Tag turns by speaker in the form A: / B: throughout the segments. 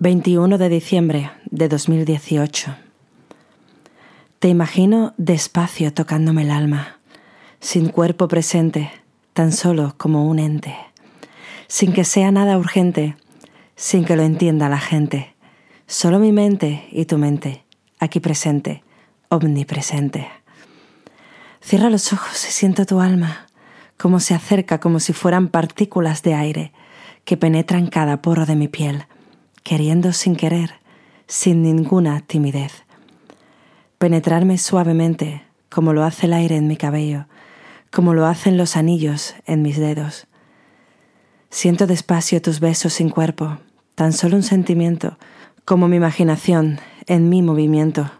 A: 21 de diciembre de 2018. Te imagino despacio tocándome el alma, sin cuerpo presente, tan solo como un ente, sin que sea nada urgente, sin que lo entienda la gente, solo mi mente y tu mente, aquí presente, omnipresente. Cierra los ojos y siento tu alma, como se acerca como si fueran partículas de aire que penetran cada poro de mi piel queriendo sin querer, sin ninguna timidez. Penetrarme suavemente, como lo hace el aire en mi cabello, como lo hacen los anillos en mis dedos. Siento despacio tus besos sin cuerpo, tan solo un sentimiento, como mi imaginación en mi movimiento.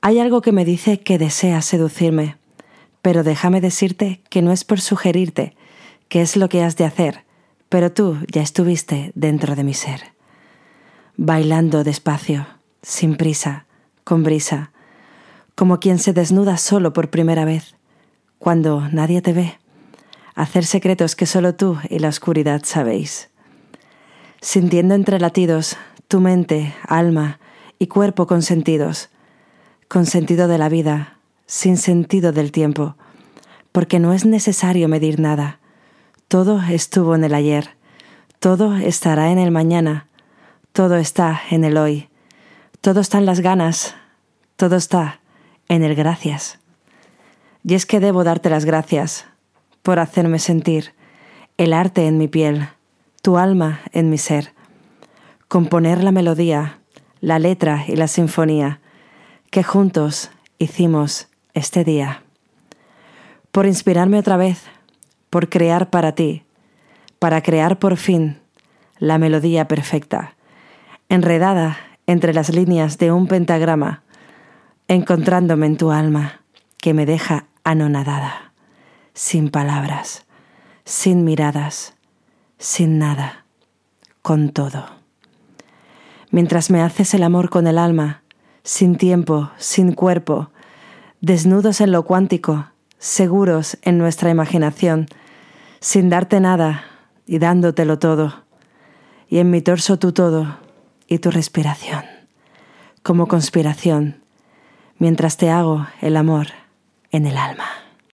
A: Hay algo que me dice que deseas seducirme, pero déjame decirte que no es por sugerirte qué es lo que has de hacer, pero tú ya estuviste dentro de mi ser bailando despacio, sin prisa, con brisa, como quien se desnuda solo por primera vez, cuando nadie te ve, hacer secretos que solo tú y la oscuridad sabéis. Sintiendo entre latidos tu mente, alma y cuerpo con sentidos, con sentido de la vida, sin sentido del tiempo, porque no es necesario medir nada. Todo estuvo en el ayer, todo estará en el mañana, todo está en el hoy. Todo está en las ganas. Todo está en el gracias. Y es que debo darte las gracias por hacerme sentir el arte en mi piel, tu alma en mi ser, componer la melodía, la letra y la sinfonía que juntos hicimos este día. Por inspirarme otra vez, por crear para ti, para crear por fin la melodía perfecta enredada entre las líneas de un pentagrama, encontrándome en tu alma que me deja anonadada, sin palabras, sin miradas, sin nada, con todo. Mientras me haces el amor con el alma, sin tiempo, sin cuerpo, desnudos en lo cuántico, seguros en nuestra imaginación, sin darte nada y dándotelo todo, y en mi torso tu todo, y tu respiración, como conspiración, mientras te hago el amor en el alma.